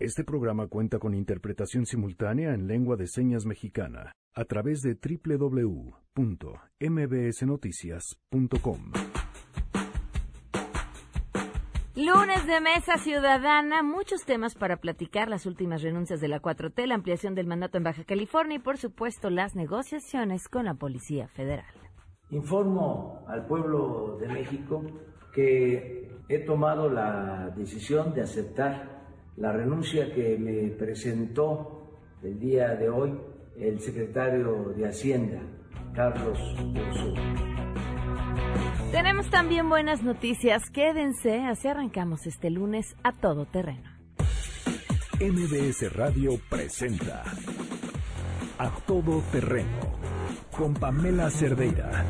Este programa cuenta con interpretación simultánea en lengua de señas mexicana a través de www.mbsnoticias.com. Lunes de Mesa Ciudadana, muchos temas para platicar, las últimas renuncias de la 4T, la ampliación del mandato en Baja California y, por supuesto, las negociaciones con la Policía Federal. Informo al pueblo de México que he tomado la decisión de aceptar la renuncia que me presentó el día de hoy el secretario de Hacienda, Carlos Ursula. Tenemos también buenas noticias. Quédense, así arrancamos este lunes a todo terreno. MBS Radio presenta A Todo Terreno con Pamela Cerdeira.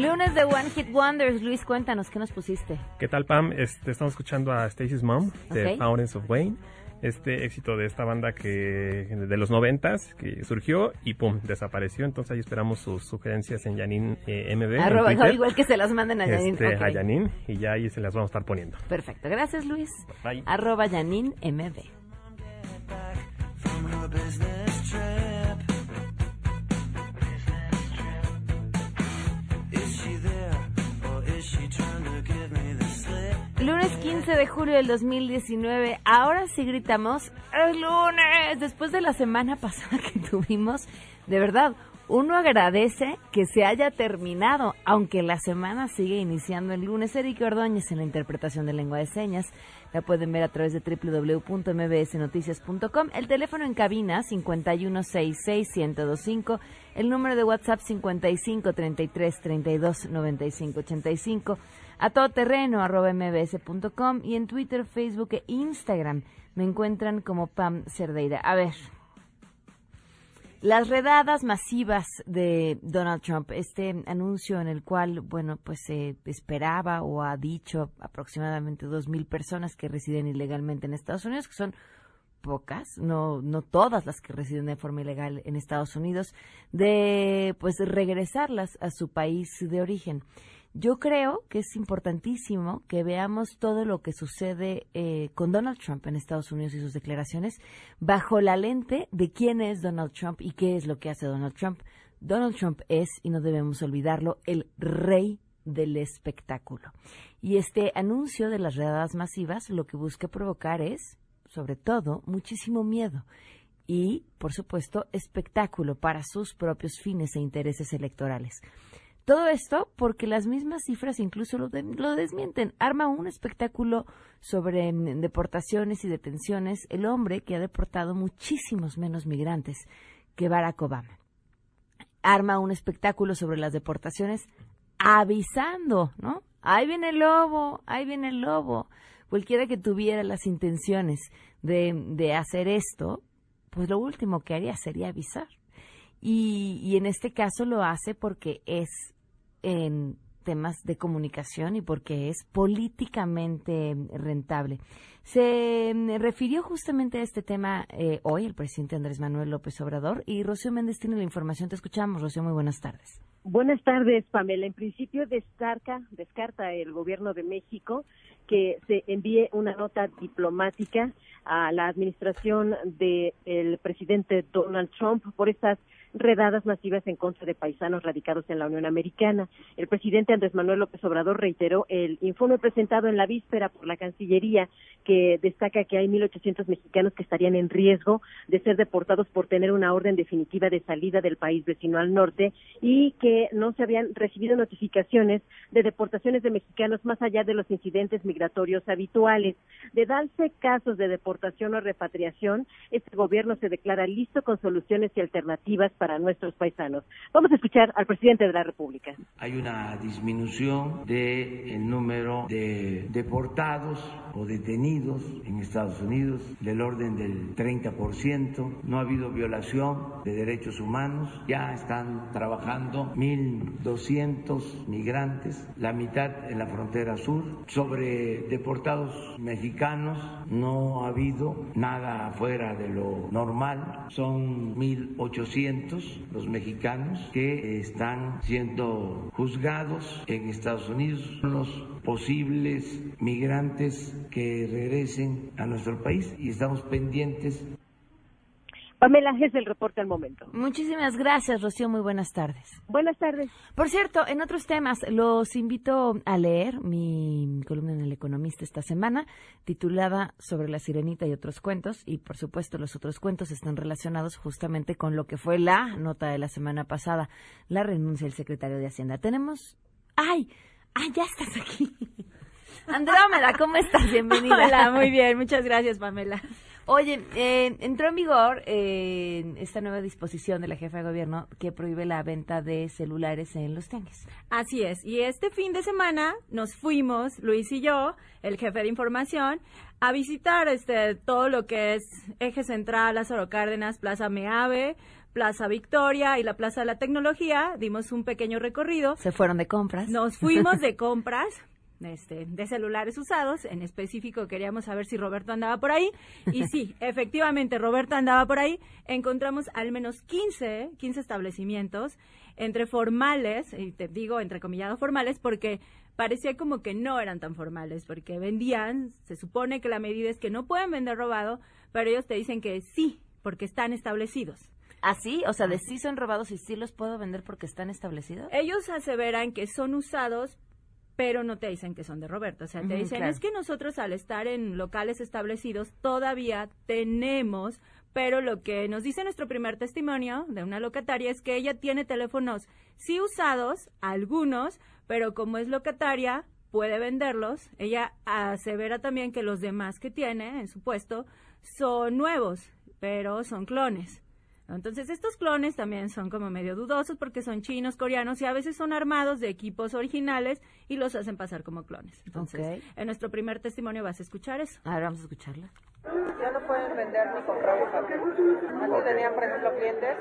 Lunes de One Hit Wonders. Luis, cuéntanos, ¿qué nos pusiste? ¿Qué tal, Pam? Este, estamos escuchando a Stacy's Mom de Ok. Fountains of Wayne. Este éxito de esta banda que de los noventas que surgió y pum desapareció. Entonces ahí esperamos sus sugerencias en Yanin eh, MB. en Arroba, igual que se las manden a Yanin. Este, Ok. a Yanin, y ya ahí se las vamos a estar poniendo. Perfecto, gracias Luis. Bye. Arroba Yanin MB. Lunes 15 de julio del 2019. Ahora sí gritamos, ¡es lunes! Después de la semana pasada que tuvimos, de verdad, uno agradece que se haya terminado, aunque la semana sigue iniciando el lunes. Eric Ordóñez en la interpretación de lengua de señas. La pueden ver a través de www.mbsnoticias.com. El teléfono en cabina 5166125. El número de WhatsApp 5533329585. A todoterreno arroba mbs.com y en Twitter, Facebook e Instagram me encuentran como Pam Cerdeira. A ver, las redadas masivas de Donald Trump, este anuncio en el cual, bueno, pues se esperaba o ha dicho aproximadamente dos mil personas que residen ilegalmente en Estados Unidos, que son pocas, no, no todas las que residen de forma ilegal en Estados Unidos, de pues regresarlas a su país de origen. Yo creo que es importantísimo que veamos todo lo que sucede eh, con Donald Trump en Estados Unidos y sus declaraciones bajo la lente de quién es Donald Trump y qué es lo que hace Donald Trump. Donald Trump es, y no debemos olvidarlo, el rey del espectáculo. Y este anuncio de las redadas masivas lo que busca provocar es, sobre todo, muchísimo miedo y, por supuesto, espectáculo para sus propios fines e intereses electorales. Todo esto porque las mismas cifras incluso lo, de- lo desmienten. Arma un espectáculo sobre mm, deportaciones y detenciones el hombre que ha deportado muchísimos menos migrantes que Barack Obama. Arma un espectáculo sobre las deportaciones avisando, ¿no? Ahí viene el lobo, ahí viene el lobo. Cualquiera que tuviera las intenciones de, hacer esto, pues lo último que haría sería avisar. Y en este caso lo hace porque es en temas de comunicación y porque es políticamente rentable. Se mm, refirió justamente a este tema eh, hoy el presidente Andrés Manuel López Obrador y Rocío Méndez tiene la información. Te escuchamos, Rocío, muy buenas tardes. Buenas tardes, Pamela. En principio descarta, descarta el gobierno de México que se envíe una nota diplomática a la administración del presidente Donald Trump por estas redadas masivas en contra de paisanos radicados en la Unión Americana. El presidente Andrés Manuel López Obrador reiteró el informe presentado en la víspera por la Cancillería que destaca que hay 1.800 mexicanos que estarían en riesgo de ser deportados por tener una orden definitiva de salida del país vecino al norte y que no se habían recibido notificaciones de deportaciones de mexicanos más allá de los incidentes migratorios habituales. De darse casos de deportación o repatriación, este gobierno se declara listo con soluciones y alternativas para nuestros paisanos. Vamos a escuchar al presidente de la República. Hay una disminución del número de deportados o detenidos en Estados Unidos del orden del 30%. No ha habido violación de derechos humanos. Ya están trabajando 1.200 migrantes, la mitad en la frontera sur. Sobre deportados mexicanos no ha habido nada fuera de lo normal. Son 1.800 los mexicanos que están siendo juzgados en Estados Unidos. Los posibles migrantes que regresen a nuestro país y estamos pendientes Pamela, es el reporte al momento. Muchísimas gracias, Rocío. Muy buenas tardes. Buenas tardes. Por cierto, en otros temas, los invito a leer mi columna en El Economista esta semana, titulada Sobre la Sirenita y otros cuentos. Y, por supuesto, los otros cuentos están relacionados justamente con lo que fue la nota de la semana pasada, la renuncia del secretario de Hacienda. Tenemos... ¡Ay! ¡Ay, ya estás aquí! Andrómeda, ¿cómo estás? Bienvenida. Hola, muy bien. Muchas gracias, Pamela. Oye, eh, entró en vigor eh, esta nueva disposición de la jefa de gobierno que prohíbe la venta de celulares en los tanques. Así es. Y este fin de semana nos fuimos, Luis y yo, el jefe de información, a visitar este todo lo que es Eje Central, Lázaro Cárdenas, Plaza Meave, Plaza Victoria y la Plaza de la Tecnología. Dimos un pequeño recorrido. Se fueron de compras. Nos fuimos de compras este, de celulares usados. En específico queríamos saber si Roberto andaba por ahí. Y sí, efectivamente, Roberto andaba por ahí. Encontramos al menos 15, 15 establecimientos entre formales, y te digo entre comillados formales, porque parecía como que no eran tan formales, porque vendían, se supone que la medida es que no pueden vender robado, pero ellos te dicen que sí, porque están establecidos. ¿Así? ¿Ah, o sea, de sí son robados y sí los puedo vender porque están establecidos. Ellos aseveran que son usados pero no te dicen que son de Roberto. O sea, te dicen, es que nosotros al estar en locales establecidos todavía tenemos, pero lo que nos dice nuestro primer testimonio de una locataria es que ella tiene teléfonos sí usados, algunos, pero como es locataria, puede venderlos. Ella asevera también que los demás que tiene en su puesto son nuevos, pero son clones. Entonces, estos clones también son como medio dudosos porque son chinos, coreanos y a veces son armados de equipos originales y los hacen pasar como clones. Entonces, en nuestro primer testimonio vas a escuchar eso. Ahora vamos a escucharla. Ya no pueden vender ni comprar Antes tenían, por ejemplo, clientes,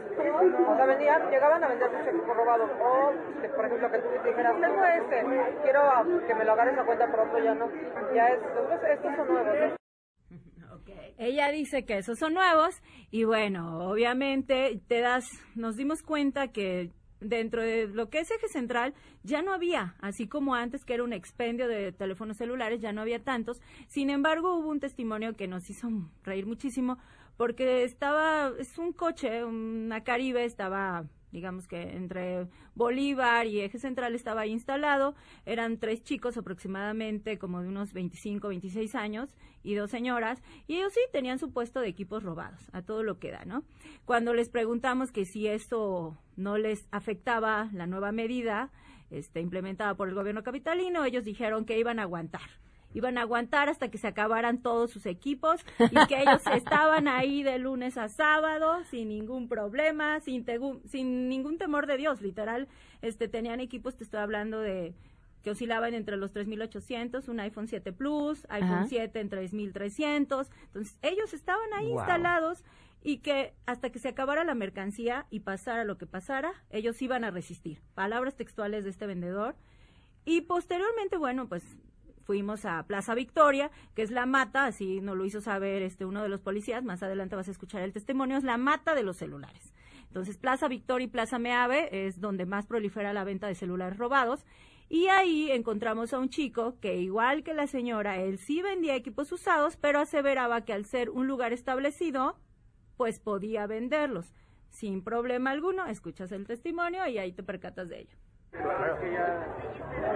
o sea, vendían, llegaban a vender mucho equipo robado. O, por ejemplo, que tú te dijeras, tengo este, quiero que me lo agarres a cuenta pronto, ya no. Ya es, estos son nuevos. Ella dice que esos son nuevos y bueno, obviamente te das, nos dimos cuenta que dentro de lo que es eje central ya no había, así como antes que era un expendio de teléfonos celulares, ya no había tantos. Sin embargo, hubo un testimonio que nos hizo reír muchísimo porque estaba, es un coche, una Caribe, estaba digamos que entre Bolívar y Eje Central estaba instalado, eran tres chicos aproximadamente como de unos 25, 26 años y dos señoras, y ellos sí tenían su puesto de equipos robados, a todo lo que da, ¿no? Cuando les preguntamos que si esto no les afectaba la nueva medida este, implementada por el gobierno capitalino, ellos dijeron que iban a aguantar iban a aguantar hasta que se acabaran todos sus equipos y que ellos estaban ahí de lunes a sábado sin ningún problema, sin, sin ningún temor de Dios, literal, este tenían equipos, te estoy hablando de que oscilaban entre los 3.800, un iPhone 7 Plus, iPhone 7 en 3.300. Entonces, ellos estaban ahí instalados y que hasta que se acabara la mercancía y pasara lo que pasara, ellos iban a resistir. Palabras textuales de este vendedor. Y posteriormente, bueno, pues fuimos a Plaza Victoria, que es la mata, así nos lo hizo saber este uno de los policías, más adelante vas a escuchar el testimonio, es la mata de los celulares. Entonces, Plaza Victoria y Plaza Meave es donde más prolifera la venta de celulares robados. Y ahí encontramos a un chico que, igual que la señora, él sí vendía equipos usados, pero aseveraba que al ser un lugar establecido, pues podía venderlos. Sin problema alguno, escuchas el testimonio y ahí te percatas de ello. Es que ya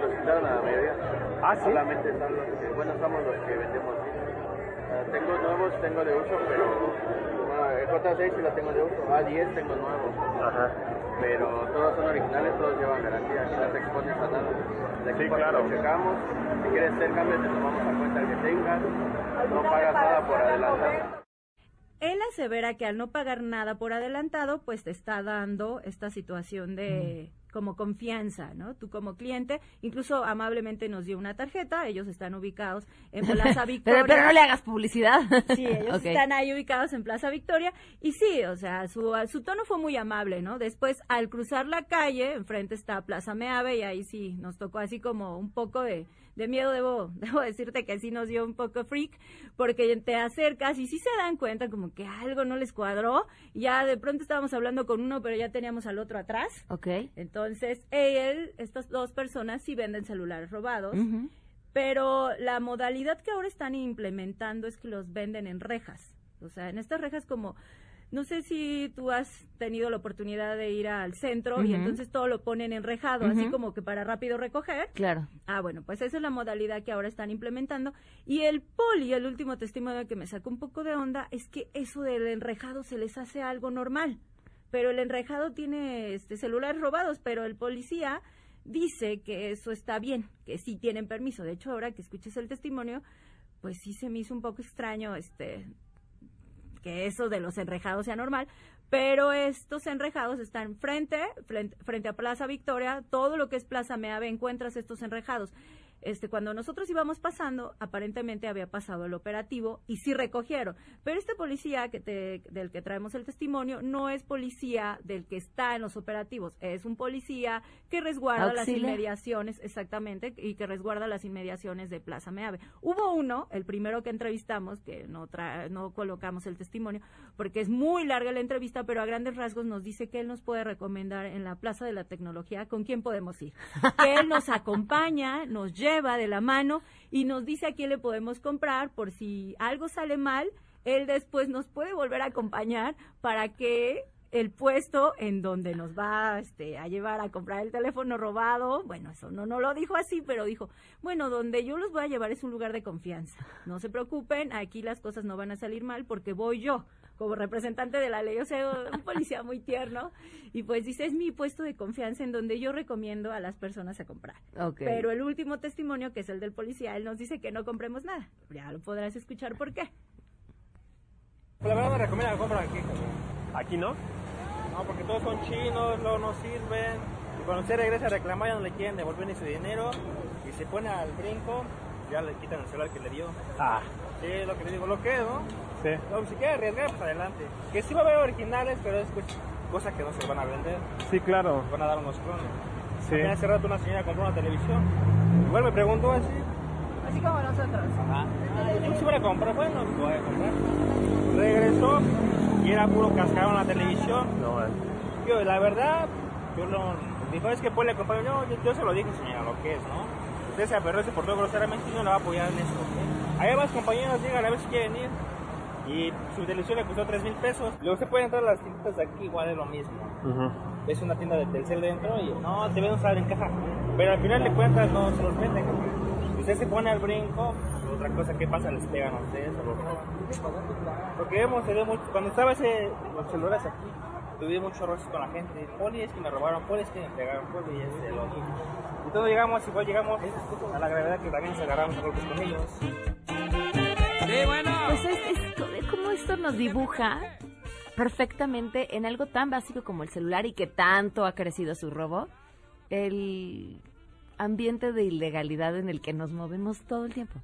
los quitaron a la mayoría. Ah, sí. Solamente son los que, bueno, somos los que vendemos. Uh, tengo nuevos, tengo de uso, pero uh, el J6 sí lo tengo de uso. A10 tengo nuevos. Ajá. Pero todos son originales, todos llevan garantía. Aquí no te expones a nada. sí, claro. Lo checamos. Si quieres hacer cambios, te tomamos a cuenta el que tengas. No pagas nada por adelantado. Él asevera que al no pagar nada por adelantado, pues te está dando esta situación de como confianza, ¿no? Tú como cliente, incluso amablemente nos dio una tarjeta, ellos están ubicados en Plaza Victoria. pero, no le hagas publicidad. Sí, ellos están ahí ubicados en Plaza Victoria y sí, o sea, su, su tono fue muy amable, ¿no? Después, al cruzar la calle, enfrente está Plaza Meave y ahí sí nos tocó así como un poco de de miedo debo, debo decirte que sí nos dio un poco freak, porque te acercas y sí se dan cuenta como que algo no les cuadró, ya de pronto estábamos hablando con uno, pero ya teníamos al otro atrás. Ok. Entonces, él, estas dos personas sí venden celulares robados. Pero la modalidad que ahora están implementando es que los venden en rejas. O sea, en estas rejas como no sé si tú has tenido la oportunidad de ir al centro y entonces todo lo ponen enrejado, así como que para rápido recoger. Claro. Ah, bueno, pues esa es la modalidad que ahora están implementando. Y el poli, el último testimonio que me sacó un poco de onda, es que eso del enrejado se les hace algo normal. Pero el enrejado tiene este, celulares robados, pero el policía dice que eso está bien, que sí tienen permiso. De hecho, ahora que escuches el testimonio, pues sí se me hizo un poco extraño este que eso de los enrejados sea normal, pero estos enrejados están frente, frente, frente a Plaza Victoria, todo lo que es Plaza Meave encuentras estos enrejados este, cuando nosotros íbamos pasando, aparentemente había pasado el operativo y sí recogieron. Pero este policía que te, del que traemos el testimonio no es policía del que está en los operativos, es un policía que resguarda las inmediaciones, exactamente, y que resguarda las inmediaciones de Plaza Meave. Hubo uno, el primero que entrevistamos, que no, no colocamos el testimonio, porque es muy larga la entrevista, pero a grandes rasgos nos dice que él nos puede recomendar en la Plaza de la Tecnología con quién podemos ir. Que él nos acompaña, nos lleva va de la mano y nos dice a quién le podemos comprar por si algo sale mal, él después nos puede volver a acompañar para que el puesto en donde nos va este, a llevar a comprar el teléfono robado, bueno, eso no, no lo dijo así, pero dijo, bueno, donde yo los voy a llevar es un lugar de confianza. No se preocupen, aquí las cosas no van a salir mal porque voy yo como representante de la ley, o sea, un policía muy tierno, y pues dice, es mi puesto de confianza en donde yo recomiendo a las personas a comprar. Pero el último testimonio, que es el del policía, él nos dice que no compremos nada. Ya lo podrás escuchar por qué. La verdad me recomienda que compren aquí. ¿Aquí no? No, porque todos son chinos, luego no sirven. Y cuando usted regresa a reclamar ya no le quieren devolver ni su dinero. Y se pone al brinco, ya le quitan el celular que le dio. Ah. Sí, lo que le digo, lo que, ¿no? Sí. No, si quiere arriesgar, pues adelante. Que sí va a haber originales, pero es pues, cosas que no se van a vender. Sí, claro. Van a dar unos clones. Sí. Hace rato una señora compró una televisión. Igual me preguntó así. Así como nosotros. Ajá. Yo si voy a comprar, bueno, pues voy a comprar. Regresó y era puro cascado en la televisión. No, eh. Yo, la verdad, yo no. Dijo, es que puede le comprar. No, yo, yo, se lo dije, señora, lo que es, ¿no? Usted se aferró, se portó groseramente y no le va a apoyar en eso. Hay más compañeros llegan a ver si quieren ir. Y su televisión le costó 3 mil pesos. Luego se puede entrar a las tiendas de aquí, igual es lo mismo. Es una tienda de Telcel dentro y no, te ven usar en caja. Pero al final de cuentas no se los venden. Usted se pone al brinco, otra cosa que pasa, les pegan a ustedes. Porque vemos, cuando estaba ese, los celulares aquí, tuve muchos roces con la gente. Poli es que me robaron, poli es que me pegaron, poli es lo mismo. Y todos llegamos, igual llegamos a la gravedad que también se agarramos golpes con ellos. Sí, bueno. Pues es, es como esto nos dibuja perfectamente en algo tan básico como el celular y que tanto ha crecido su robo, el ambiente de ilegalidad en el que nos movemos todo el tiempo.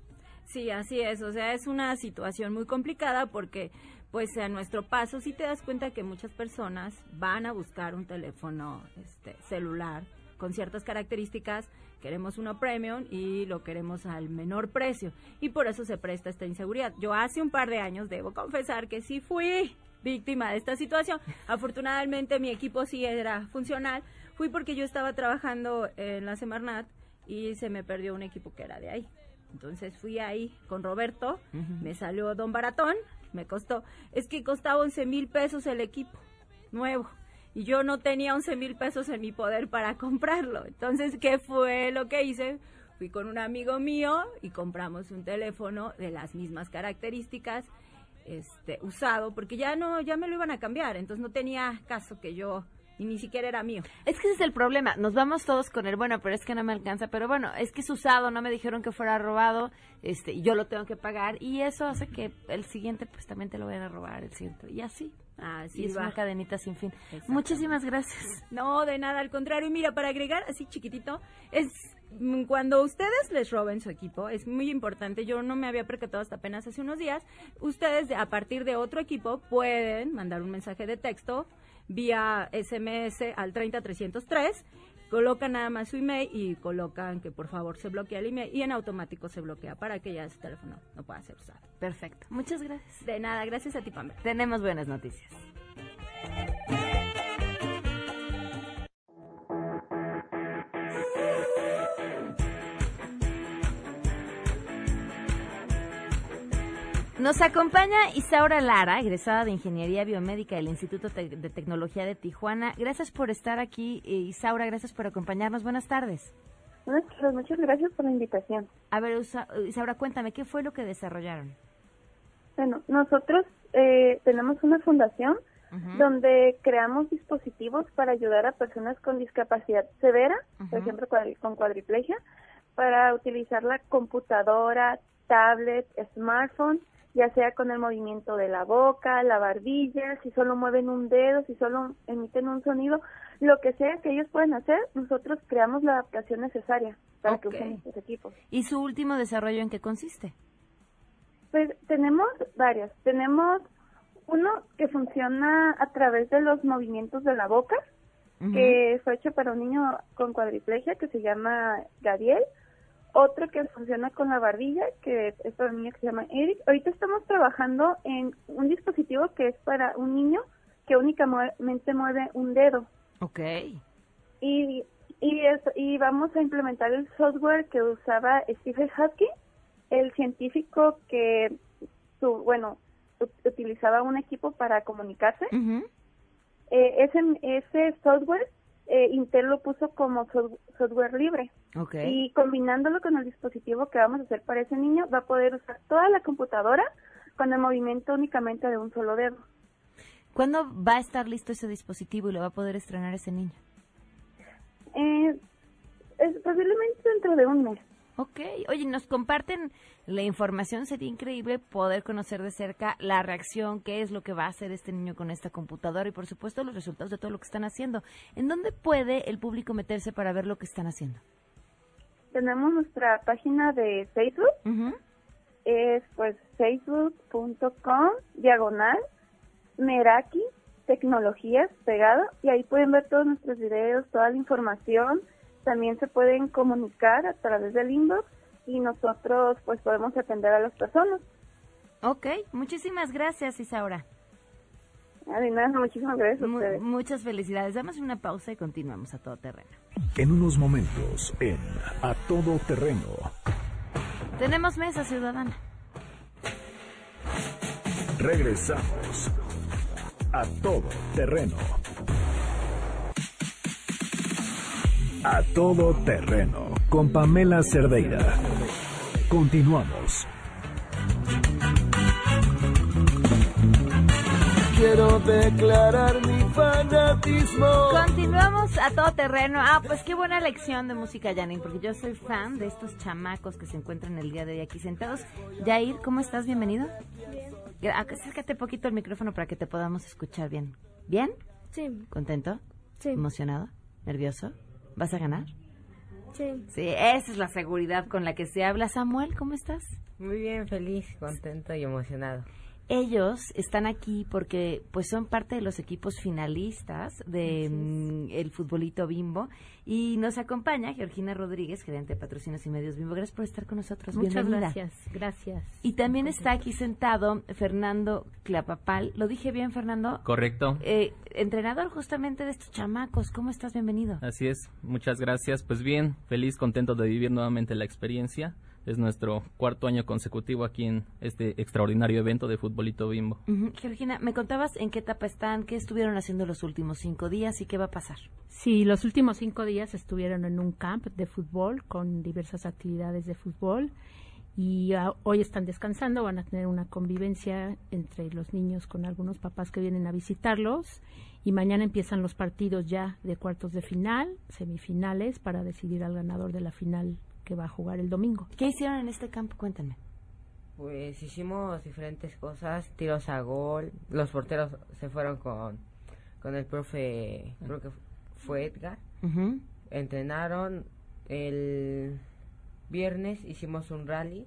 Sí, así es, o sea, es una situación muy complicada porque pues a nuestro paso sí te das cuenta que muchas personas van a buscar un teléfono este, celular con ciertas características, queremos uno premium y lo queremos al menor precio y por eso se presta esta inseguridad. Yo hace un par de años debo confesar que sí fui víctima de esta situación. Afortunadamente mi equipo sí era funcional. Fui porque yo estaba trabajando en la Semarnat y se me perdió un equipo que era de ahí. Entonces fui ahí con Roberto, me salió Don Baratón, me costó, es que costaba 11 mil pesos el equipo nuevo y yo no tenía 11 mil pesos en mi poder para comprarlo. Entonces, ¿qué fue lo que hice? Fui con un amigo mío y compramos un teléfono de las mismas características, este, usado, porque ya no, ya me lo iban a cambiar, entonces no tenía caso que yo ni siquiera era mío. Es que ese es el problema. Nos vamos todos con el bueno, pero es que no me alcanza. Pero bueno, es que es usado, no me dijeron que fuera robado, este, yo lo tengo que pagar y eso hace que el siguiente pues también te lo vayan a robar, el siguiente. Y así. Así y es va. una cadenita sin fin. Muchísimas gracias. No, de nada, al contrario. Y mira, para agregar así chiquitito, es mm, cuando ustedes les roben su equipo, es muy importante, yo no me había percatado hasta apenas hace unos días, ustedes de- a partir de otro equipo pueden mandar un mensaje de texto vía SMS al 30303, colocan nada más su email y colocan que por favor se bloquea el email y en automático se bloquea para que ya ese teléfono no pueda ser usado. Perfecto. Muchas gracias. De nada, gracias a ti, Pamela. Tenemos buenas noticias. Nos acompaña Isaura Lara, egresada de Ingeniería Biomédica del Instituto Te- de Tecnología de Tijuana. Gracias por estar aquí, eh, Isaura, gracias por acompañarnos. Buenas tardes. Buenas tardes, muchas gracias por la invitación. A ver, Usa- Isaura, cuéntame, ¿qué fue lo que desarrollaron? Bueno, nosotros eh, tenemos una fundación donde creamos dispositivos para ayudar a personas con discapacidad severa, por ejemplo, con cuadriplegia, para utilizar la computadora, tablet, smartphone, ya sea con el movimiento de la boca, la barbilla, si solo mueven un dedo, si solo emiten un sonido, lo que sea que ellos pueden hacer, nosotros creamos la adaptación necesaria para que usen estos equipos. ¿Y su último desarrollo en qué consiste? Pues tenemos varios. Tenemos uno que funciona a través de los movimientos de la boca, que fue hecho para un niño con cuadriplegia que se llama Gabriel. Otro que funciona con la barbilla, que es para un niño que se llama Eric. Ahorita estamos trabajando en un dispositivo que es para un niño que únicamente mueve un dedo. Ok. Y, y, es- y vamos a implementar el software que usaba Stephen Hawking, el científico que, su, bueno, ut- utilizaba un equipo para comunicarse. Eh, ese, ese software, eh, Intel lo puso como so- software libre. Ok. Y combinándolo con el dispositivo que vamos a hacer para ese niño, va a poder usar toda la computadora con el movimiento únicamente de un solo dedo. ¿Cuándo va a estar listo ese dispositivo y lo va a poder estrenar ese niño? Eh, es posiblemente dentro de un mes. Ok, oye, nos comparten la información, sería increíble poder conocer de cerca la reacción, qué es lo que va a hacer este niño con esta computadora y por supuesto los resultados de todo lo que están haciendo. ¿En dónde puede el público meterse para ver lo que están haciendo? Tenemos nuestra página de Facebook. Es pues facebook.com diagonal Meraki Tecnologías pegado y ahí pueden ver todos nuestros videos, toda la información. También se pueden comunicar a través del inbox y nosotros pues podemos atender a las personas. Ok, muchísimas gracias Isaura. Nada, muchísimas gracias a Mu- ustedes. muchas felicidades. Damos una pausa y continuamos a todo terreno. En unos momentos, en A Todo Terreno, Tenemos mesa ciudadana. regresamos. A Todo Terreno. A Todo Terreno, con Pamela Cerdeira. Continuamos. Quiero declarar mi fanatismo. Continuamos a todo terreno. Ah, pues qué buena lección de música, Janine, porque yo soy fan de estos chamacos que se encuentran el día de hoy aquí sentados. Jair, ¿cómo estás? Bienvenido. Bien. Acércate poquito al micrófono para que te podamos escuchar bien. ¿Bien? Sí. ¿Contento? Sí. ¿Emocionado? ¿Nervioso? ¿Vas a ganar? Sí. Sí, esa es la seguridad con la que se habla. Samuel, ¿cómo estás? Muy bien, feliz, contento y emocionado. Ellos están aquí porque pues son parte de los equipos finalistas de mm, el futbolito Bimbo y nos acompaña Georgina Rodríguez, gerente de patrocinios y medios Bimbo. Gracias por estar con nosotros. Muchas Bienvenida. gracias, gracias. Y también está aquí sentado Fernando Clapapal. ¿Lo dije bien, Fernando? Correcto. Eh, entrenador justamente de estos chamacos. ¿Cómo estás? Bienvenido. Así es, muchas gracias. Pues bien, feliz, contento de vivir nuevamente la experiencia. Es nuestro cuarto año consecutivo aquí en este extraordinario evento de Futbolito Bimbo. Ujú. Georgina, me contabas en qué etapa están, qué estuvieron haciendo los últimos cinco días y qué va a pasar. Sí, los últimos cinco días estuvieron en un camp de fútbol con diversas actividades de fútbol y ah, hoy están descansando, van a tener una convivencia entre los niños con algunos papás que vienen a visitarlos y mañana empiezan los partidos ya de cuartos de final, semifinales, para decidir al ganador de la final que va a jugar el domingo. ¿Qué hicieron en este campo? Cuéntame. Pues hicimos diferentes cosas, tiros a gol, los porteros se fueron con, con el profe, creo que fue Edgar, entrenaron, el viernes hicimos un rally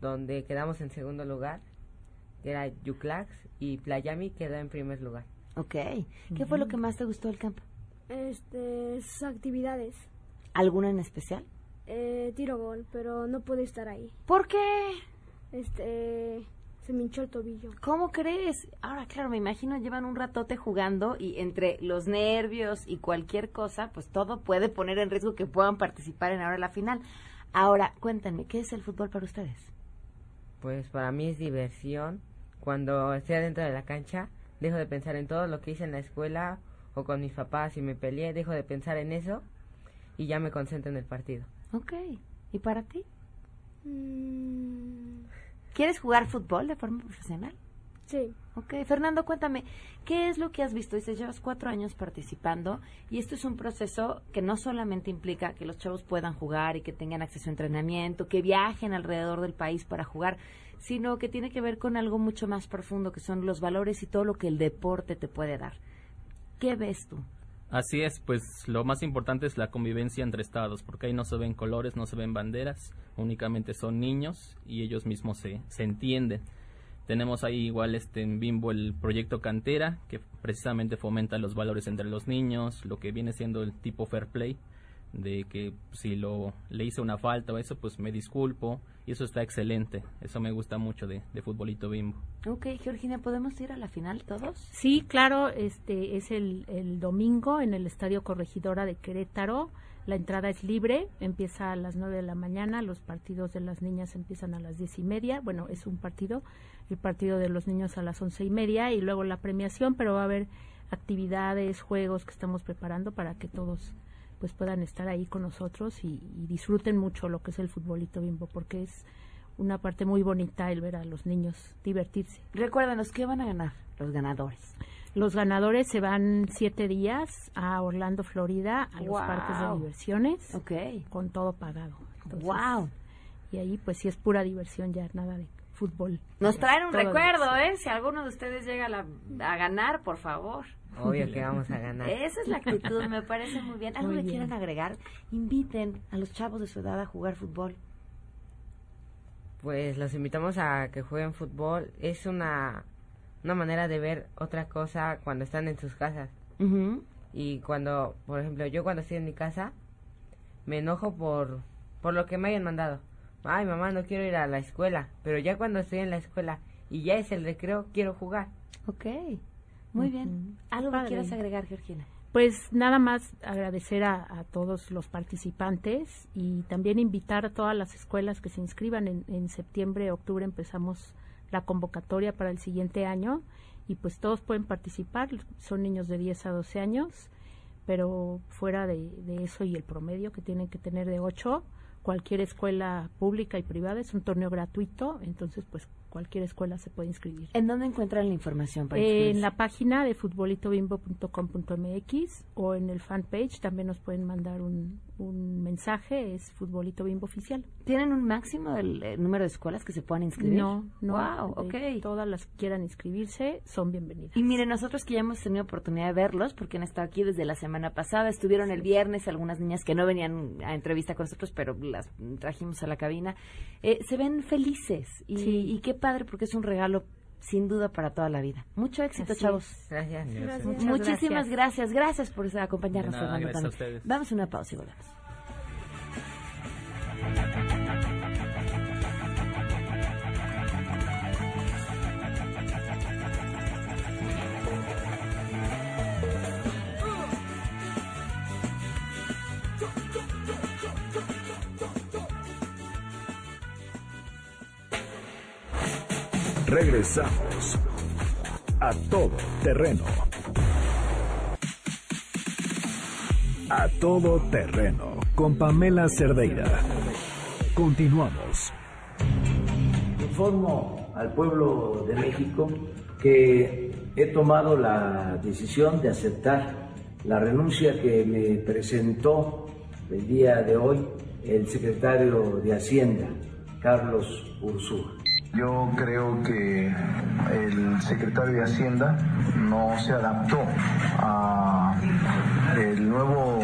donde quedamos en segundo lugar, que era Yuclax, y Playami quedó en primer lugar. Ok. ¿Qué fue lo que más te gustó del campo? Este, sus actividades. ¿Alguna en especial? Eh, tiro gol, pero no pude estar ahí. ¿Por qué? Este, se me hinchó el tobillo. ¿Cómo crees? Ahora, claro, me imagino llevan un ratote jugando y entre los nervios y cualquier cosa, pues todo puede poner en riesgo que puedan participar en ahora la final. Ahora, cuéntenme, ¿qué es el fútbol para ustedes? Pues para mí es diversión. Cuando estoy adentro de la cancha, dejo de pensar en todo lo que hice en la escuela o con mis papás y me peleé, dejo de pensar en eso y ya me concentro en el partido. Ok. ¿Y para ti? Mm. ¿Quieres jugar fútbol de forma profesional? Sí. Ok, Fernando, cuéntame, ¿qué es lo que has visto? Dices, llevas cuatro años participando y esto es un proceso que no solamente implica que los chavos puedan jugar y que tengan acceso a entrenamiento, que viajen alrededor del país para jugar, sino que tiene que ver con algo mucho más profundo, que son los valores y todo lo que el deporte te puede dar. ¿Qué ves tú? Así es, pues lo más importante es la convivencia entre estados, porque ahí no se ven colores, no se ven banderas, únicamente son niños y ellos mismos se, se entienden. Tenemos ahí igual este en Bimbo el proyecto Cantera, que precisamente fomenta los valores entre los niños, lo que viene siendo el tipo fair play, de que si lo le hice una falta o eso, pues me disculpo, y eso está excelente. Eso me gusta mucho de, de Futbolito Bimbo. Ok, Georgina, ¿podemos ir a la final todos? Sí, claro, este es el, el domingo en el Estadio Corregidora de Querétaro. La entrada es libre, empieza a las 9 de la mañana, los partidos de las niñas empiezan a las diez y media, bueno, es un partido, el partido de los niños a las once y media y luego la premiación, pero va a haber actividades, juegos que estamos preparando para que todos pues puedan estar ahí con nosotros y, y disfruten mucho lo que es el futbolito bimbo, porque es una parte muy bonita el ver a los niños divertirse. Recuérdanos, ¿qué van a ganar los ganadores? Los ganadores se van siete días a Orlando, Florida, a los parques de diversiones, con todo pagado. Entonces, Wow. Y ahí pues sí es pura diversión ya, nada de fútbol. Nos traen un recuerdo. ¿eh? Si alguno de ustedes llega a, la- a ganar, por favor. Obvio que vamos a ganar. Esa es la actitud, me parece muy bien. ¿Algo Muy que bien. quieran agregar? Inviten a los chavos de su edad a jugar fútbol. Pues los invitamos a que jueguen fútbol. Es una, una manera de ver otra cosa cuando están en sus casas. Y cuando, por ejemplo, yo cuando estoy en mi casa, me enojo por, por lo que me hayan mandado. Ay, mamá, no quiero ir a la escuela. Pero ya cuando estoy en la escuela y ya es el recreo, quiero jugar. Ok, muy bien. ¿Algo que quieras agregar, Georgina? Pues nada más agradecer a, a todos los participantes y también invitar a todas las escuelas que se inscriban. En, en septiembre, octubre empezamos la convocatoria para el siguiente año y pues todos pueden participar. Son niños de 10 a 12 años, pero fuera de, de eso y el promedio que tienen que tener de 8, cualquier escuela pública y privada es un torneo gratuito, entonces pues cualquier escuela se puede inscribir. ¿En dónde encuentran la información para En inscribirse? la página de futbolitobimbo.com.mx o en el fanpage también nos pueden mandar un, un mensaje, es Futbolito Bimbo Oficial. ¿Tienen un máximo del eh, número de escuelas que se puedan inscribir? No, no. Wow, de ok. Todas las que quieran inscribirse son bienvenidas. Y miren, nosotros que ya hemos tenido oportunidad de verlos, porque han estado aquí desde la semana pasada, estuvieron el viernes algunas niñas que no venían a entrevista con nosotros, pero las trajimos a la cabina, eh, se ven felices y, Sí. y qué padre porque es un regalo sin duda para toda la vida. Mucho éxito, Así chavos. es. Gracias. Muchísimas gracias. gracias, por acompañarnos, Fernando. gracias a también. ustedes. Vamos a una pausa y volvemos. Regresamos a todo terreno. A todo terreno con Pamela Cerdeira. Continuamos. Informo al pueblo de México que he tomado la decisión de aceptar la renuncia que me presentó el día de hoy el secretario de Hacienda, Carlos Ursúa. Yo creo que el secretario de Hacienda no se adaptó a el nuevo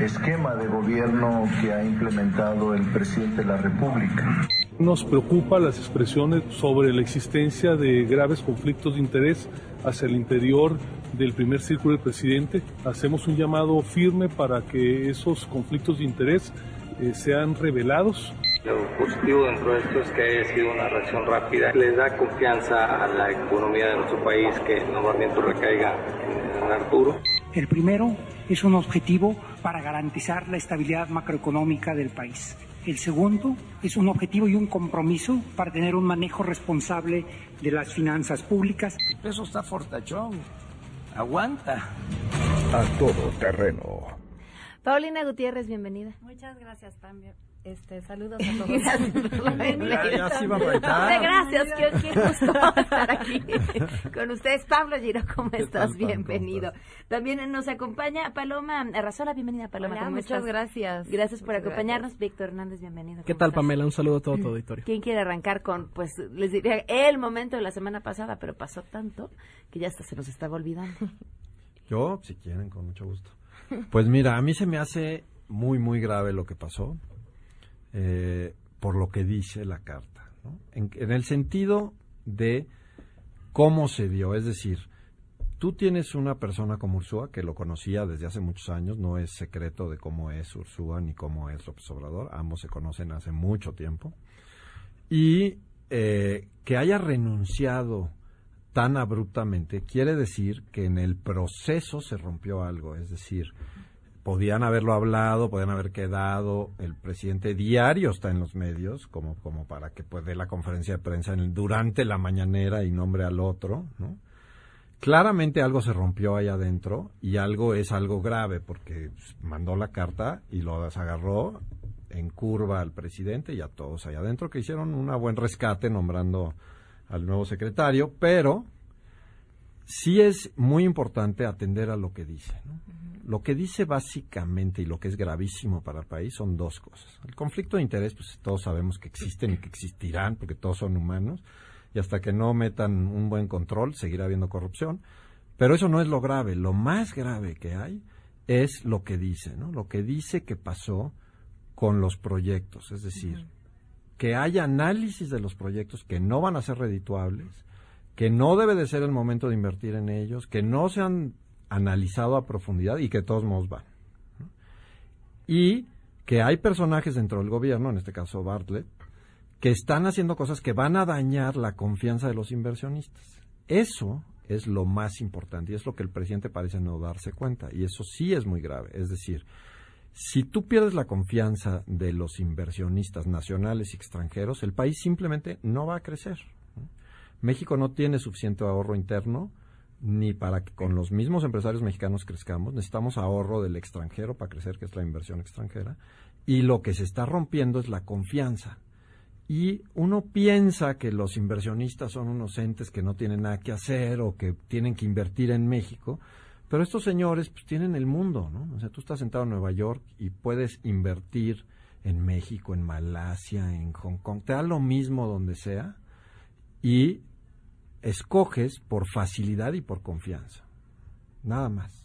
esquema de gobierno que ha implementado el presidente de la República. Nos preocupa las expresiones sobre la existencia de graves conflictos de interés hacia el interior del primer círculo del presidente. Hacemos un llamado firme para que esos conflictos de interés eh, sean revelados. Lo positivo dentro de esto es que haya sido una reacción rápida. Le da confianza a la economía de nuestro país que el nombramiento recaiga en Arturo. El primero es un objetivo para garantizar la estabilidad macroeconómica del país. El segundo es un objetivo y un compromiso para tener un manejo responsable de las finanzas públicas. El peso está fortachón, aguanta. A todo terreno. Paulina Gutiérrez, bienvenida. Muchas gracias también. Este, saludos a todos. Gracias ya, ya se iba a bailar. Gracias, qué, qué gusto estar aquí con ustedes. Pablo Giro, ¿cómo estás? Bienvenido. También nos acompaña Paloma Arrazola, bienvenida Paloma. Hola, ¿cómo muchas estás? gracias. Gracias por Muchas acompañarnos. Víctor Hernández, bienvenido. ¿Qué ¿Cómo tal, estás? Pamela? Un saludo a todo tu auditorio. ¿Quién quiere arrancar con, pues, les diría, el momento de la semana pasada, pero pasó tanto que ya hasta se nos estaba olvidando? Yo, si quieren, con mucho gusto. Pues mira, a mí se me hace muy, muy grave lo que pasó, eh, por lo que dice la carta, en el sentido de cómo se dio, es decir, tú tienes una persona como Ursúa, que lo conocía desde hace muchos años, no es secreto de cómo es Ursúa ni cómo es López Obrador, ambos se conocen hace mucho tiempo, y eh, que haya renunciado tan abruptamente quiere decir que en el proceso se rompió algo, es decir, podían haberlo hablado, podían haber quedado, el presidente diario está en los medios, como, como para que pues, dé la conferencia de prensa en el- durante la mañanera y nombre al otro, ¿no? Claramente algo se rompió ahí adentro y algo es algo grave porque pues, mandó la carta y lo desagarró en curva al presidente y a todos allá adentro que hicieron un buen rescate nombrando al nuevo secretario, pero sí es muy importante atender a lo que dice. Lo que dice básicamente y lo que es gravísimo para el país son dos cosas. El conflicto de interés, pues todos sabemos que existen y que existirán porque todos son humanos y hasta que no metan un buen control seguirá habiendo corrupción. Pero eso no es lo grave. Lo más grave que hay es lo que dice, ¿no? Lo que dice que pasó con los proyectos, es decir, que haya análisis de los proyectos que no van a ser redituables, que no debe de ser el momento de invertir en ellos, que no se han analizado a profundidad y que de todos modos van. Y que hay personajes dentro del gobierno, en este caso Bartlett, que están haciendo cosas que van a dañar la confianza de los inversionistas. Eso es lo más importante y es lo que el presidente parece no darse cuenta y eso sí es muy grave. Es decir, si tú pierdes la confianza de los inversionistas nacionales y extranjeros, el país simplemente no va a crecer. México no tiene suficiente ahorro interno ni para que con los mismos empresarios mexicanos crezcamos. Necesitamos ahorro del extranjero para crecer, que es la inversión extranjera. Y lo que se está rompiendo es la confianza. Y uno piensa que los inversionistas son unos entes que no tienen nada que hacer o que tienen que invertir en México, pero estos señores pues tienen el mundo, ¿no? O sea, tú estás sentado en Nueva York y puedes invertir en México, en Malasia, en Hong Kong, te da lo mismo donde sea y escoges por facilidad y por confianza. Nada más.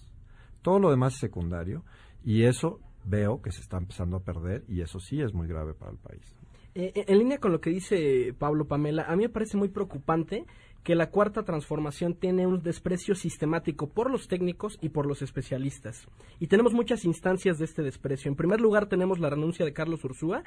Todo lo demás es secundario y eso veo que se está empezando a perder y eso sí es muy grave para el país. Eh, en línea con lo que dice Pablo Pamela, a mí me parece muy preocupante que la cuarta transformación tiene un desprecio sistemático por los técnicos y por los especialistas. Y tenemos muchas instancias de este desprecio. En primer lugar tenemos la renuncia de Carlos Ursúa,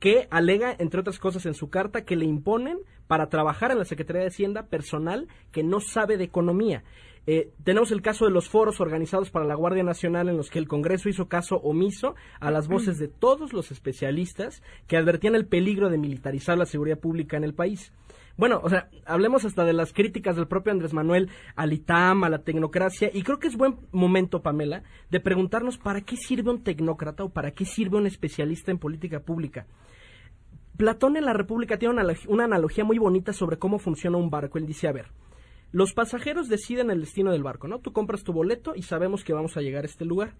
que alega, entre otras cosas en su carta, que le imponen para trabajar en la Secretaría de Hacienda personal que no sabe de economía. Eh, tenemos el caso de los foros organizados para la Guardia Nacional en los que el Congreso hizo caso omiso a las voces de todos los especialistas que advertían el peligro de militarizar la seguridad pública en el país. Bueno, o sea, hablemos hasta de las críticas del propio Andrés Manuel al ITAM, a la tecnocracia, y creo que es buen momento, Pamela, de preguntarnos para qué sirve un tecnócrata o para qué sirve un especialista en política pública. Platón en la República tiene una, analog- una analogía muy bonita sobre cómo funciona un barco. Él dice, a ver, Los pasajeros deciden el destino del barco, ¿no? Tú compras tu boleto y sabemos que vamos a llegar a este lugar.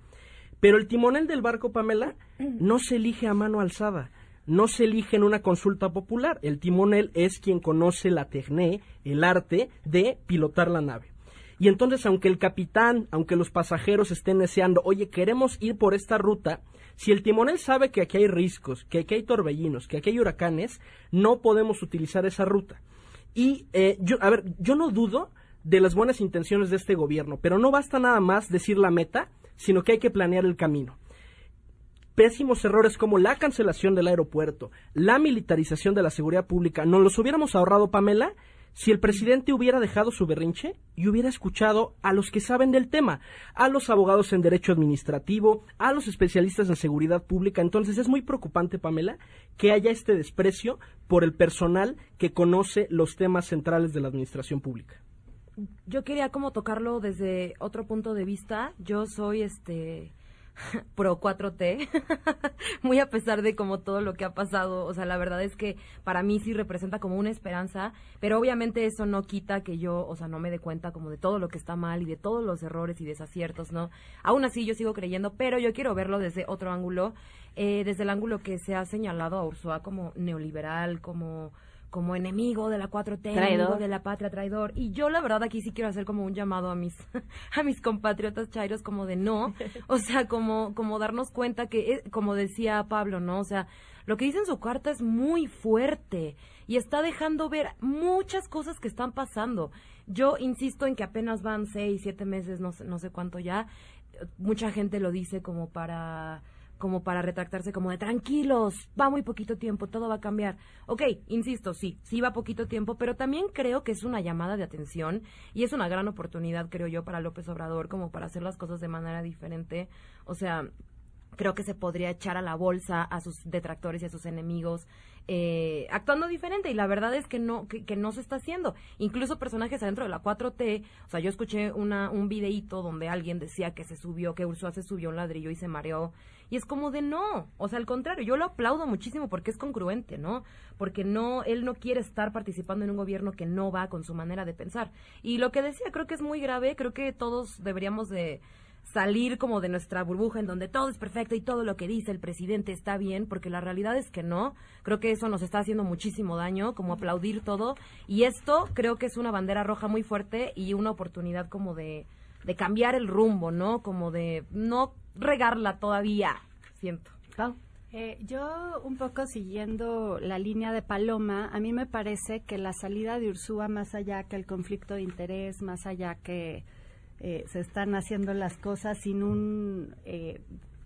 Pero el timonel del barco, Pamela, no se elige a mano alzada, no se elige en una consulta popular. El timonel es quien conoce la tecné, el arte de pilotar la nave. Y entonces, aunque el capitán, aunque los pasajeros estén deseando, oye, queremos ir por esta ruta, si el timonel sabe que aquí hay riscos, que aquí hay torbellinos, que aquí hay huracanes, no podemos utilizar esa ruta. Y, eh, yo, a ver, yo no dudo de las buenas intenciones de este gobierno, pero no basta nada más decir la meta, sino que hay que planear el camino. Pésimos errores como la cancelación del aeropuerto, la militarización de la seguridad pública, ¿nos los hubiéramos ahorrado, Pamela? si el presidente hubiera dejado su berrinche y hubiera escuchado a los que saben del tema, a los abogados en derecho administrativo, a los especialistas en seguridad pública. Entonces es muy preocupante, Pamela, que haya este desprecio por el personal que conoce los temas centrales de la administración pública. Yo quería como tocarlo desde otro punto de vista. Yo soy este pro 4T, muy a pesar de como todo lo que ha pasado, o sea, la verdad es que para mí sí representa como una esperanza, pero obviamente eso no quita que yo, o sea, no me dé cuenta como de todo lo que está mal y de todos los errores y desaciertos, ¿no? Aún así yo sigo creyendo, pero yo quiero verlo desde otro ángulo, eh, desde el ángulo que se ha señalado a Ursula como neoliberal, como como enemigo de la 4T, enemigo de la patria, traidor. Y yo la verdad aquí sí quiero hacer como un llamado a mis a mis compatriotas chairos como de no, o sea, como como darnos cuenta que eh, como decía Pablo, ¿no? O sea, lo que dice en su carta es muy fuerte y está dejando ver muchas cosas que están pasando. Yo insisto en que apenas van seis, siete meses, no sé, no sé cuánto ya. Mucha gente lo dice como para como para retractarse como de tranquilos, va muy poquito tiempo, todo va a cambiar. Ok, insisto, sí, sí va poquito tiempo, pero también creo que es una llamada de atención y es una gran oportunidad, creo yo, para López Obrador como para hacer las cosas de manera diferente. O sea, creo que se podría echar a la bolsa a sus detractores y a sus enemigos eh, actuando diferente. Y la verdad es que no que, no se está haciendo. Incluso personajes adentro de la 4T o sea yo escuché una un videíto donde alguien decía que se subió que Ursula se subió un ladrillo y se mareó. Y es como de no, o sea, al contrario, yo lo aplaudo muchísimo porque es congruente, ¿no? Porque no, él no quiere estar participando en un gobierno que no va con su manera de pensar. Y lo que decía, creo que es muy grave, creo que todos deberíamos de salir como de nuestra burbuja en donde todo es perfecto y todo lo que dice el presidente está bien, porque la realidad es que no. Creo que eso nos está haciendo muchísimo daño, como aplaudir todo. Y esto creo que es una bandera roja muy fuerte y una oportunidad como de, de cambiar el rumbo, ¿no? Como de no regarla todavía, siento. Eh, yo, un poco siguiendo la línea de Paloma, a mí me parece que la salida de Ursúa, más allá que el conflicto de interés, más allá que eh, se están haciendo las cosas sin un eh,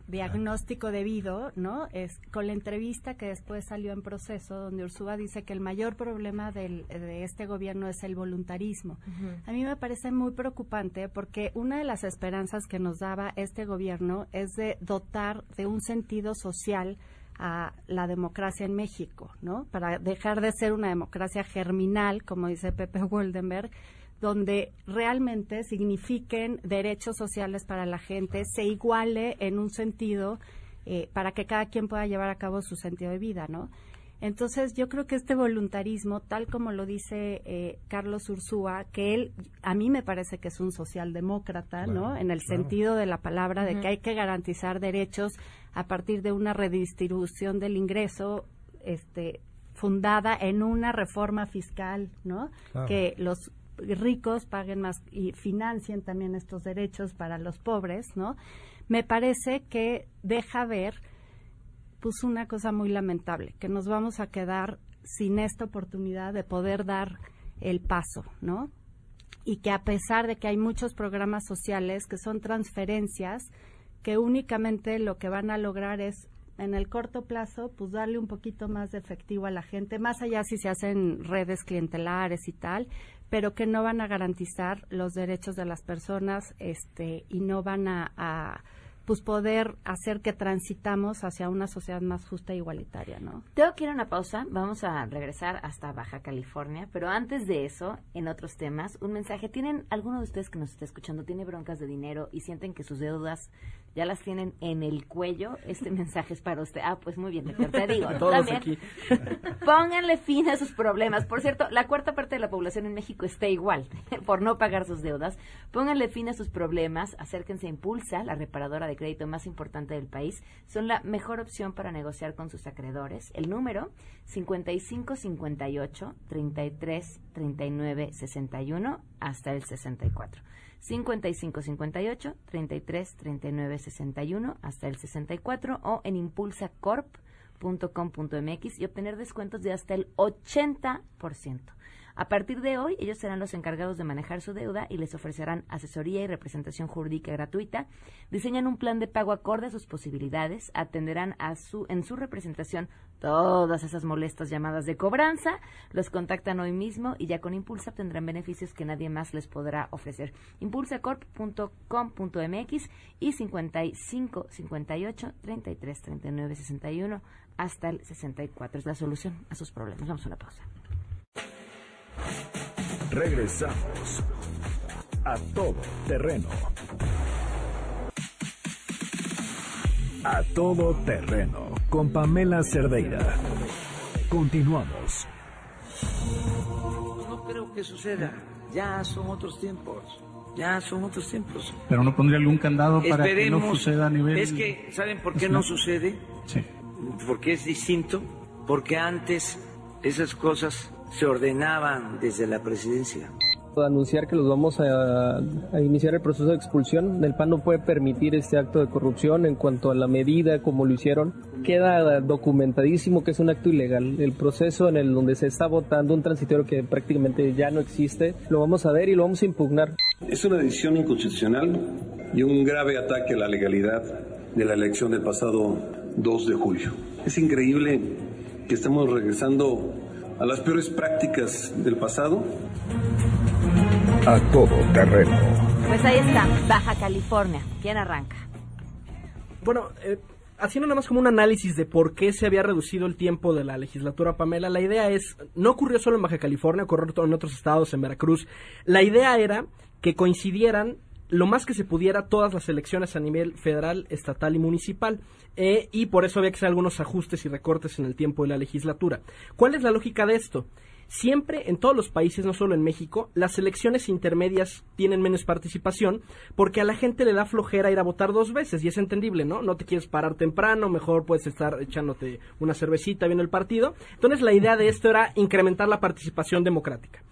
diagnóstico debido, ¿no? Es con la entrevista que después salió en proceso, donde Ursúa dice que el mayor problema del, de este gobierno es el voluntarismo. A mí me parece muy preocupante porque una de las esperanzas que nos daba este gobierno es de dotar de un sentido social a la democracia en México, ¿no? Para dejar de ser una democracia germinal, como dice Pepe Woldenberg, donde realmente signifiquen derechos sociales para la gente, se iguale en un sentido eh, para que cada quien pueda llevar a cabo su sentido de vida, ¿no? Entonces yo creo que este voluntarismo, tal como lo dice eh, Carlos Ursúa, que él a mí me parece que es un socialdemócrata, ¿no? En el sentido de la palabra de que hay que garantizar derechos a partir de una redistribución del ingreso, este fundada en una reforma fiscal, ¿no? Que los ricos paguen más y financien también estos derechos para los pobres, ¿no? Me parece que deja ver pues una cosa muy lamentable, que nos vamos a quedar sin esta oportunidad de poder dar el paso, ¿no? Y que a pesar de que hay muchos programas sociales que son transferencias, que únicamente lo que van a lograr es en el corto plazo, pues darle un poquito más de efectivo a la gente, más allá si se hacen redes clientelares y tal, pero que no van a garantizar los derechos de las personas este, y no van a, pues poder hacer que transitamos hacia una sociedad más justa e igualitaria, ¿no? Tengo que ir a una pausa, vamos a regresar hasta Baja California, pero antes de eso, en otros temas, un mensaje. ¿Tienen alguno de ustedes que nos está escuchando, tiene broncas de dinero y sienten que sus deudas ya las tienen en el cuello? Este mensaje es para usted. Ah, pues muy bien, te digo. Todos también. aquí. Pónganle fin a sus problemas. Por cierto, la cuarta parte de la población en México está igual por no pagar sus deudas. Pónganle fin a sus problemas, acérquense a Impulsa, la reparadora de crédito más importante del país. Son la mejor opción para negociar con sus acreedores. El número 5558 33 39 61 hasta el 64. 5558 33 39 61 hasta el 64 o en impulsacorp.com.mx y obtener descuentos de hasta el 80%. A partir de hoy, ellos serán los encargados de manejar su deuda y les ofrecerán asesoría y representación jurídica gratuita. Diseñan un plan de pago acorde a sus posibilidades, atenderán a su, en su representación todas esas molestas llamadas de cobranza, los contactan hoy mismo y ya con Impulsa obtendrán beneficios que nadie más les podrá ofrecer. Impulsacorp.com.mx y 55 58 33 39 61 hasta el 64 es la solución a sus problemas. Vamos a una pausa. Regresamos a todo terreno. A todo terreno con Pamela Cerdeira. Continuamos. No creo que suceda. Ya son otros tiempos. Ya son otros tiempos. Pero no pondría algún candado para que no suceda a nivel. Es que, ¿saben por qué no sucede? Sí. Porque es distinto. Porque antes esas cosas se ordenaban desde la presidencia. anunciar que los vamos a, a iniciar el proceso de expulsión. El PAN no puede permitir este acto de corrupción en cuanto a la medida como lo hicieron. Queda documentadísimo que es un acto ilegal. El proceso en el donde se está votando un transitorio que prácticamente ya no existe, lo vamos a ver y lo vamos a impugnar. Es una decisión inconstitucional y un grave ataque a la legalidad de la elección del pasado 2 de julio. Es increíble que estemos regresando a las peores prácticas del pasado. A todo terreno. Pues ahí está, Baja California. ¿Quién arranca? Bueno, eh, haciendo nada más como un análisis de por qué se había reducido el tiempo de la legislatura, Pamela, la idea es, no ocurrió solo en Baja California, ocurrió en otros estados, en Veracruz. La idea era que coincidieran lo más que se pudiera todas las elecciones a nivel federal, estatal y municipal. Eh, y por eso había que hacer algunos ajustes y recortes en el tiempo de la legislatura. ¿Cuál es la lógica de esto? Siempre en todos los países, no solo en México, las elecciones intermedias tienen menos participación porque a la gente le da flojera ir a votar dos veces y es entendible, ¿no? No te quieres parar temprano, mejor puedes estar echándote una cervecita viendo el partido. Entonces la idea de esto era incrementar la participación democrática.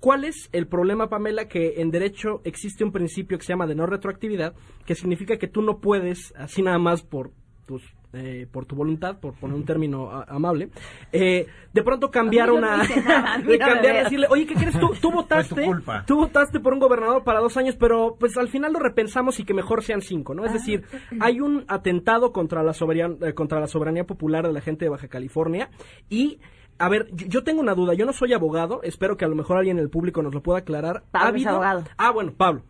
¿Cuál es el problema, Pamela? Que en derecho existe un principio que se llama de no retroactividad, que significa que tú no puedes, así nada más por tus eh, por tu voluntad, por poner un término a- amable, eh, de pronto cambiar una, de cambiar, decirle, oye, ¿qué crees tú? Tú votaste, culpa. tú votaste por un gobernador para dos años, pero pues al final lo repensamos y que mejor sean cinco, ¿no? Es decir, hay un atentado contra la soberanía, eh, contra la soberanía popular de la gente de Baja California y a ver, yo, yo tengo una duda, yo no soy abogado, espero que a lo mejor alguien en el público nos lo pueda aclarar. Pablo ¿Ha es habido- abogado. Ah, bueno, Pablo.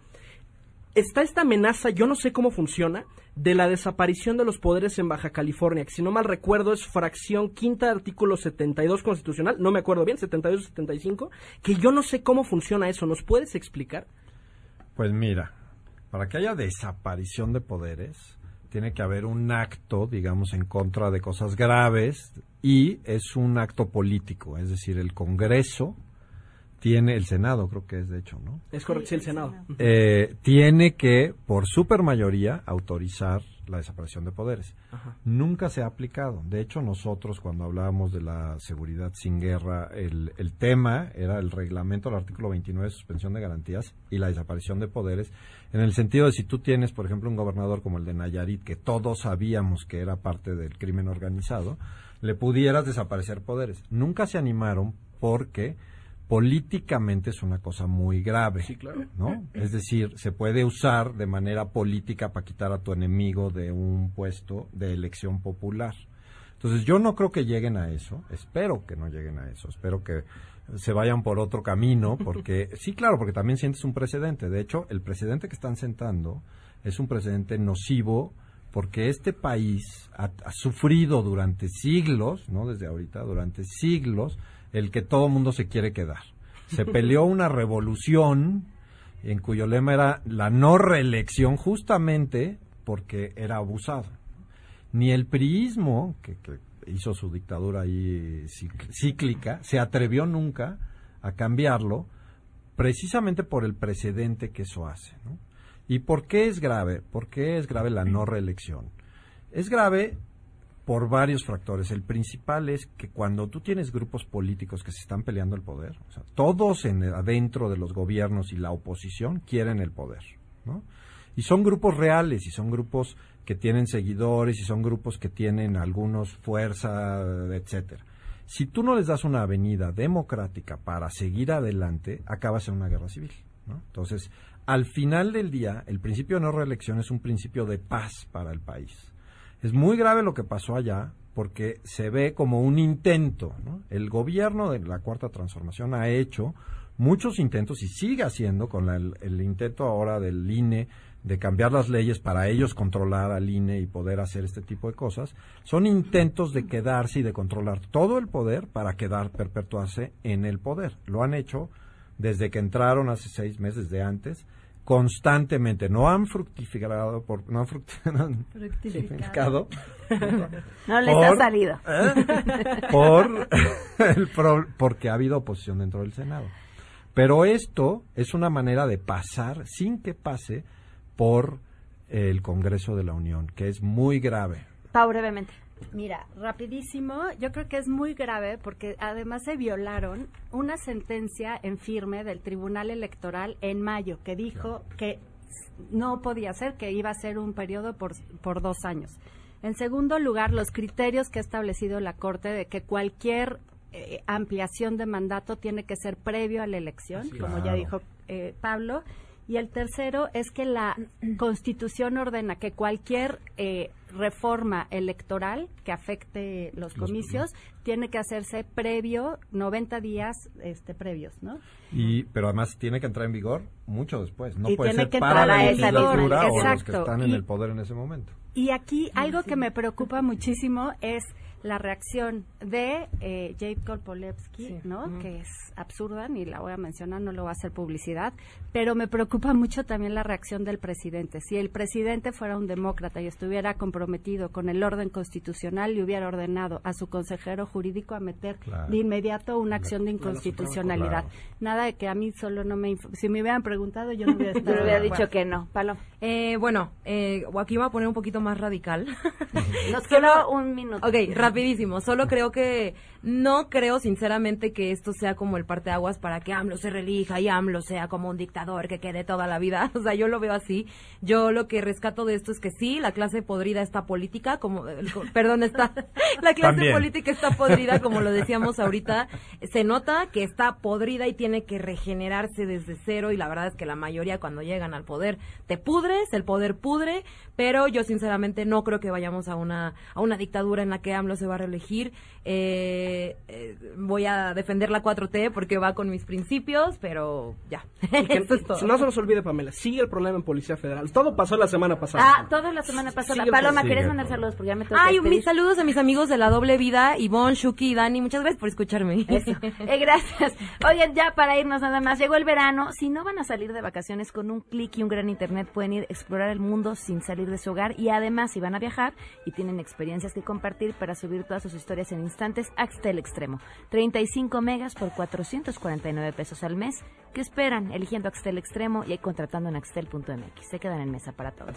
Está esta amenaza, yo no sé cómo funciona, de la desaparición de los poderes en Baja California, que si no mal recuerdo es fracción quinta artículo 72 constitucional, no me acuerdo bien, 72 o 75, que yo no sé cómo funciona eso, ¿nos puedes explicar? Pues mira, para que haya desaparición de poderes, tiene que haber un acto, digamos, en contra de cosas graves y es un acto político, es decir, el Congreso tiene, el Senado creo que es de hecho, ¿no? Es correcto, sí, el Senado. Eh, tiene que, por supermayoría, autorizar la desaparición de poderes. Ajá. Nunca se ha aplicado. De hecho, nosotros cuando hablábamos de la seguridad sin guerra, el, el tema era el reglamento, el artículo 29 de suspensión de garantías y la desaparición de poderes, en el sentido de si tú tienes, por ejemplo, un gobernador como el de Nayarit, que todos sabíamos que era parte del crimen organizado, le pudieras desaparecer poderes. Nunca se animaron porque políticamente es una cosa muy grave. Sí, claro. ¿no? Es decir, se puede usar de manera política para quitar a tu enemigo de un puesto de elección popular. Entonces, yo no creo que lleguen a eso, espero que no lleguen a eso, espero que se vayan por otro camino, porque sí, claro, porque también sientes un precedente. De hecho, el precedente que están sentando es un precedente nocivo porque este país ha, ha sufrido durante siglos, no desde ahorita, durante siglos, el que todo mundo se quiere quedar. Se peleó una revolución en cuyo lema era la no reelección justamente porque era abusado. Ni el priismo, que, hizo su dictadura ahí cíclica, se atrevió nunca a cambiarlo precisamente por el precedente que eso hace. ¿Y por qué es grave? ¿Por qué es grave la no reelección? Es grave por varios factores. El principal es que cuando tú tienes grupos políticos que se están peleando el poder, o sea, todos en, adentro de los gobiernos y la oposición quieren el poder, ¿no? Y son grupos reales y son grupos que tienen seguidores y son grupos que tienen algunos fuerza, etcétera. Si tú no les das una avenida democrática para seguir adelante, acabas en una guerra civil, ¿no? Entonces, al final del día, el principio de no reelección es un principio de paz para el país. Es muy grave lo que pasó allá porque se ve como un intento. ¿no? El gobierno de la Cuarta Transformación ha hecho muchos intentos y sigue haciendo con la- el, el intento ahora del INE de cambiar las leyes para ellos controlar al INE y poder hacer este tipo de cosas. Son intentos de quedarse y de controlar todo el poder para quedar, perpetuarse en el poder. Lo han hecho desde que entraron hace seis meses de antes constantemente no han fructificado por no han fructificado No les ha salido. ¿eh? por el pro- porque ha habido oposición dentro del Senado pero esto es una manera de pasar sin que pase por el Congreso de la Unión que es muy grave Pau, brevemente. Mira, rapidísimo, yo creo que es muy grave porque además se violaron una sentencia en firme del Tribunal Electoral en mayo que dijo que no podía ser, que iba a ser un periodo por, por dos años. En segundo lugar, los criterios que ha establecido la Corte de que cualquier eh, ampliación de mandato tiene que ser previo a la elección, Sí, como ya dijo eh, Pablo. Y el tercero es que la Constitución ordena que cualquier eh, reforma electoral que afecte los comicios tiene que hacerse previo, 90 días este, previos, ¿no? y pero además tiene que entrar en vigor mucho después. No Y puede tiene ser que para la legislatura o los que están en Y- el poder en ese momento. Y aquí algo que me preocupa muchísimo es la reacción de eh, Jade Kolpolevsky, ¿no? Que es absurda, ni la voy a mencionar, no lo voy a hacer publicidad, pero me preocupa mucho también la reacción del presidente. Si el presidente fuera un demócrata y estuviera comprometido con el orden constitucional, le hubiera ordenado a su consejero jurídico a meter Claro. de inmediato una acción de inconstitucionalidad. Claro. Nada de que a mí solo no me... Si me hubieran preguntado, yo no hubiera Yo estado le hubiera dicho que no. Palo. Eh, bueno, eh, aquí voy a poner un poquito más radical. Nos quedó un minuto. Ok, rapidísimo. Solo creo que no creo sinceramente que esto sea como el parteaguas para que AMLO se relija y AMLO sea como un dictador que quede toda la vida. O sea, yo lo veo así. Yo lo que rescato de esto es que sí, la clase podrida está política, como, perdón, está, la clase También. política está podrida, como lo decíamos ahorita. Se nota que está podrida y tiene que regenerarse desde cero y la verdad es que la mayoría cuando llegan al poder te pudres, el poder pudre, pero yo sinceramente no creo que vayamos a una, a una dictadura en la que AMLO se va a reelegir. Eh, eh, voy a defender la 4T porque va con mis principios, pero ya. Eso es todo. no se nos olvide, Pamela, sigue el problema en Policía Federal. Todo pasó la semana pasada. Ah, toda la semana pasada. Sigue Paloma, problema. ¿quieres Sigue mandar saludos? Porque ya me tengo Ay, despedir. mis saludos a mis amigos de la doble vida, Ivonne, Shuki y Dani. Muchas gracias por escucharme. Eso. Eh, gracias. Oigan, ya para irnos nada más. Llegó el verano. Si no van a salir de vacaciones con un clic y un gran internet, pueden ir a explorar el mundo sin salir de su hogar. Y además, si van a viajar y tienen experiencias que compartir para subir todas sus historias en instantes, Axtel Extremo. 35 megas por 449 pesos al mes. ¿Qué esperan? Eligiendo Axtel Extremo y contratando en axtel.mx. Se quedan en mesa para todos.